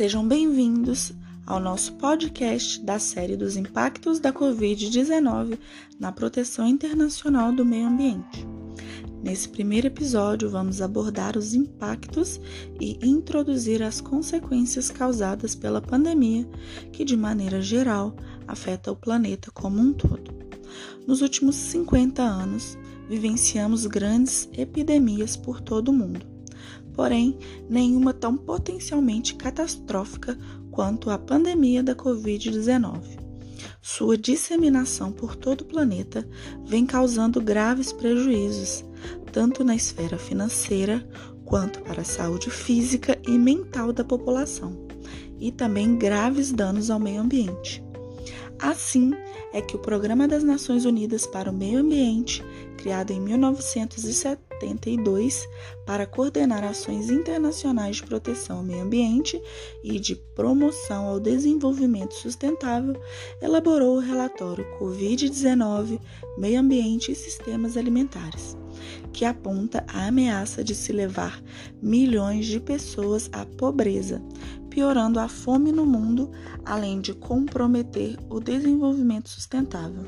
Sejam bem-vindos ao nosso podcast da série dos impactos da Covid-19 na proteção internacional do meio ambiente. Nesse primeiro episódio, vamos abordar os impactos e introduzir as consequências causadas pela pandemia, que de maneira geral afeta o planeta como um todo. Nos últimos 50 anos, vivenciamos grandes epidemias por todo o mundo, porém, nenhuma tão potencialmente catastrófica quanto a pandemia da Covid-19. Sua disseminação por todo o planeta vem causando graves prejuízos, tanto na esfera financeira quanto para a saúde física e mental da população, e também graves danos ao meio ambiente. Assim é que o Programa das Nações Unidas para o Meio Ambiente, criado em 1972 para coordenar ações internacionais de proteção ao meio ambiente e de promoção ao desenvolvimento sustentável, elaborou o relatório Covid-19, Meio Ambiente e Sistemas Alimentares que aponta a ameaça de se levar milhões de pessoas à pobreza, piorando a fome no mundo, além de comprometer o desenvolvimento sustentável.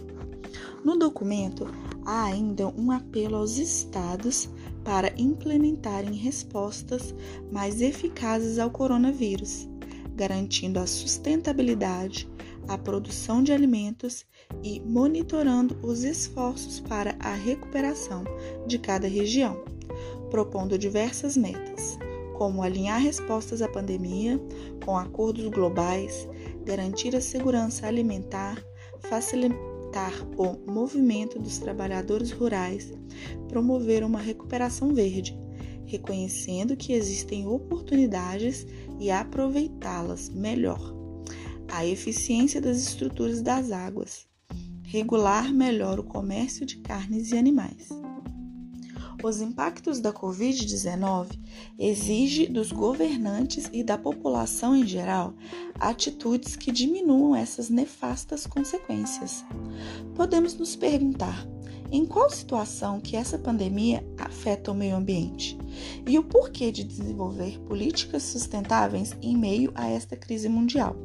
No documento, há ainda um apelo aos estados para implementarem respostas mais eficazes ao coronavírus, garantindo a sustentabilidade, a produção de alimentos e monitorando os esforços para a recuperação de cada região, propondo diversas metas, como alinhar respostas à pandemia com acordos globais, garantir a segurança alimentar, facilitar o movimento dos trabalhadores rurais, promover uma recuperação verde, reconhecendo que existem oportunidades e aproveitá-las melhor. A eficiência das estruturas das águas, regular melhor o comércio de carnes e animais. Os impactos da Covid-19 exigem dos governantes e da população em geral atitudes que diminuam essas nefastas consequências. Podemos nos perguntar em qual situação que essa pandemia afeta o meio ambiente e o porquê de desenvolver políticas sustentáveis em meio a esta crise mundial.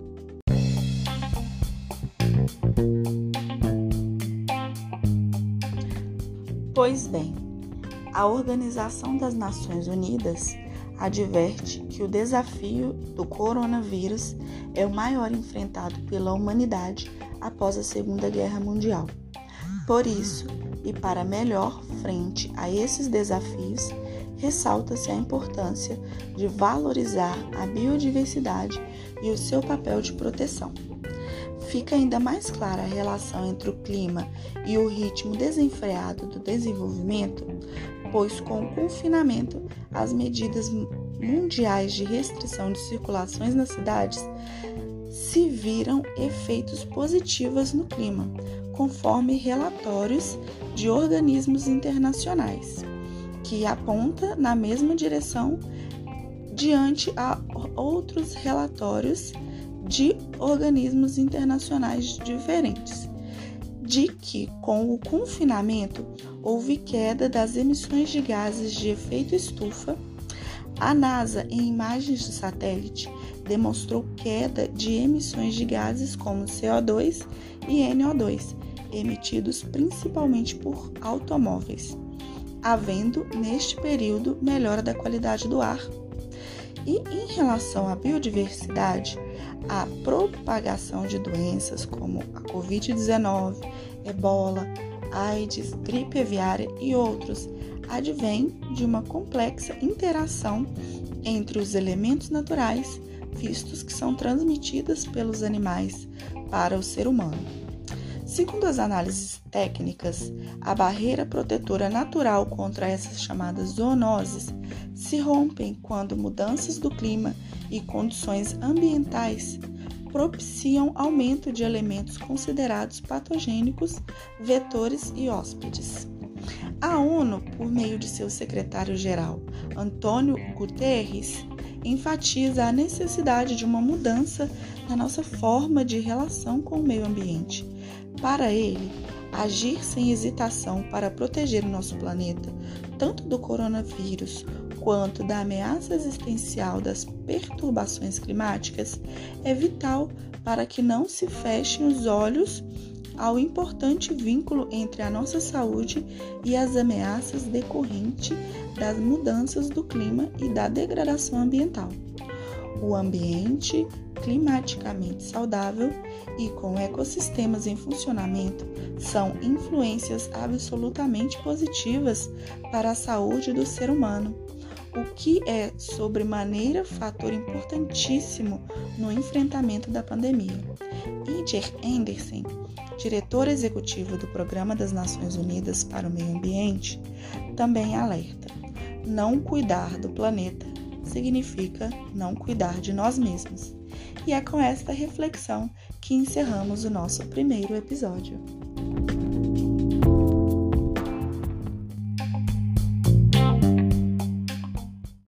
Pois bem, a Organização das Nações Unidas adverte que o desafio do coronavírus é o maior enfrentado pela humanidade após a Segunda Guerra Mundial. Por isso, e para melhor frente a esses desafios, ressalta-se a importância de valorizar a biodiversidade e o seu papel de proteção fica ainda mais clara a relação entre o clima e o ritmo desenfreado do desenvolvimento, pois com o confinamento, as medidas mundiais de restrição de circulações nas cidades se viram efeitos positivos no clima, conforme relatórios de organismos internacionais, que aponta na mesma direção diante a outros relatórios de organismos internacionais diferentes, de que com o confinamento houve queda das emissões de gases de efeito estufa. A NASA, em imagens de satélite, demonstrou queda de emissões de gases como CO2 e NO2, emitidos principalmente por automóveis, havendo neste período melhora da qualidade do ar. E em relação à biodiversidade, a propagação de doenças como a Covid-19, ebola, AIDS, gripe aviária e outros advém de uma complexa interação entre os elementos naturais vistos que são transmitidas pelos animais para o ser humano. Segundo as análises técnicas, a barreira protetora natural contra essas chamadas zoonoses se rompem quando mudanças do clima e condições ambientais propiciam aumento de elementos considerados patogênicos, vetores e hóspedes. A ONU, por meio de seu secretário-geral, Antônio Guterres, enfatiza a necessidade de uma mudança na nossa forma de relação com o meio ambiente. Para ele, agir sem hesitação para proteger o nosso planeta, tanto do coronavírus quanto da ameaça existencial das perturbações climáticas, é vital para que não se fechem os olhos ao importante vínculo entre a nossa saúde e as ameaças decorrentes das mudanças do clima e da degradação ambiental. O ambiente climaticamente saudável e com ecossistemas em funcionamento são influências absolutamente positivas para a saúde do ser humano, o que é sobremaneira fator importantíssimo no enfrentamento da pandemia. Inger Anderson diretor executivo do Programa das Nações Unidas para o Meio Ambiente, também alerta: não cuidar do planeta significa não cuidar de nós mesmos. E é com esta reflexão que encerramos o nosso primeiro episódio.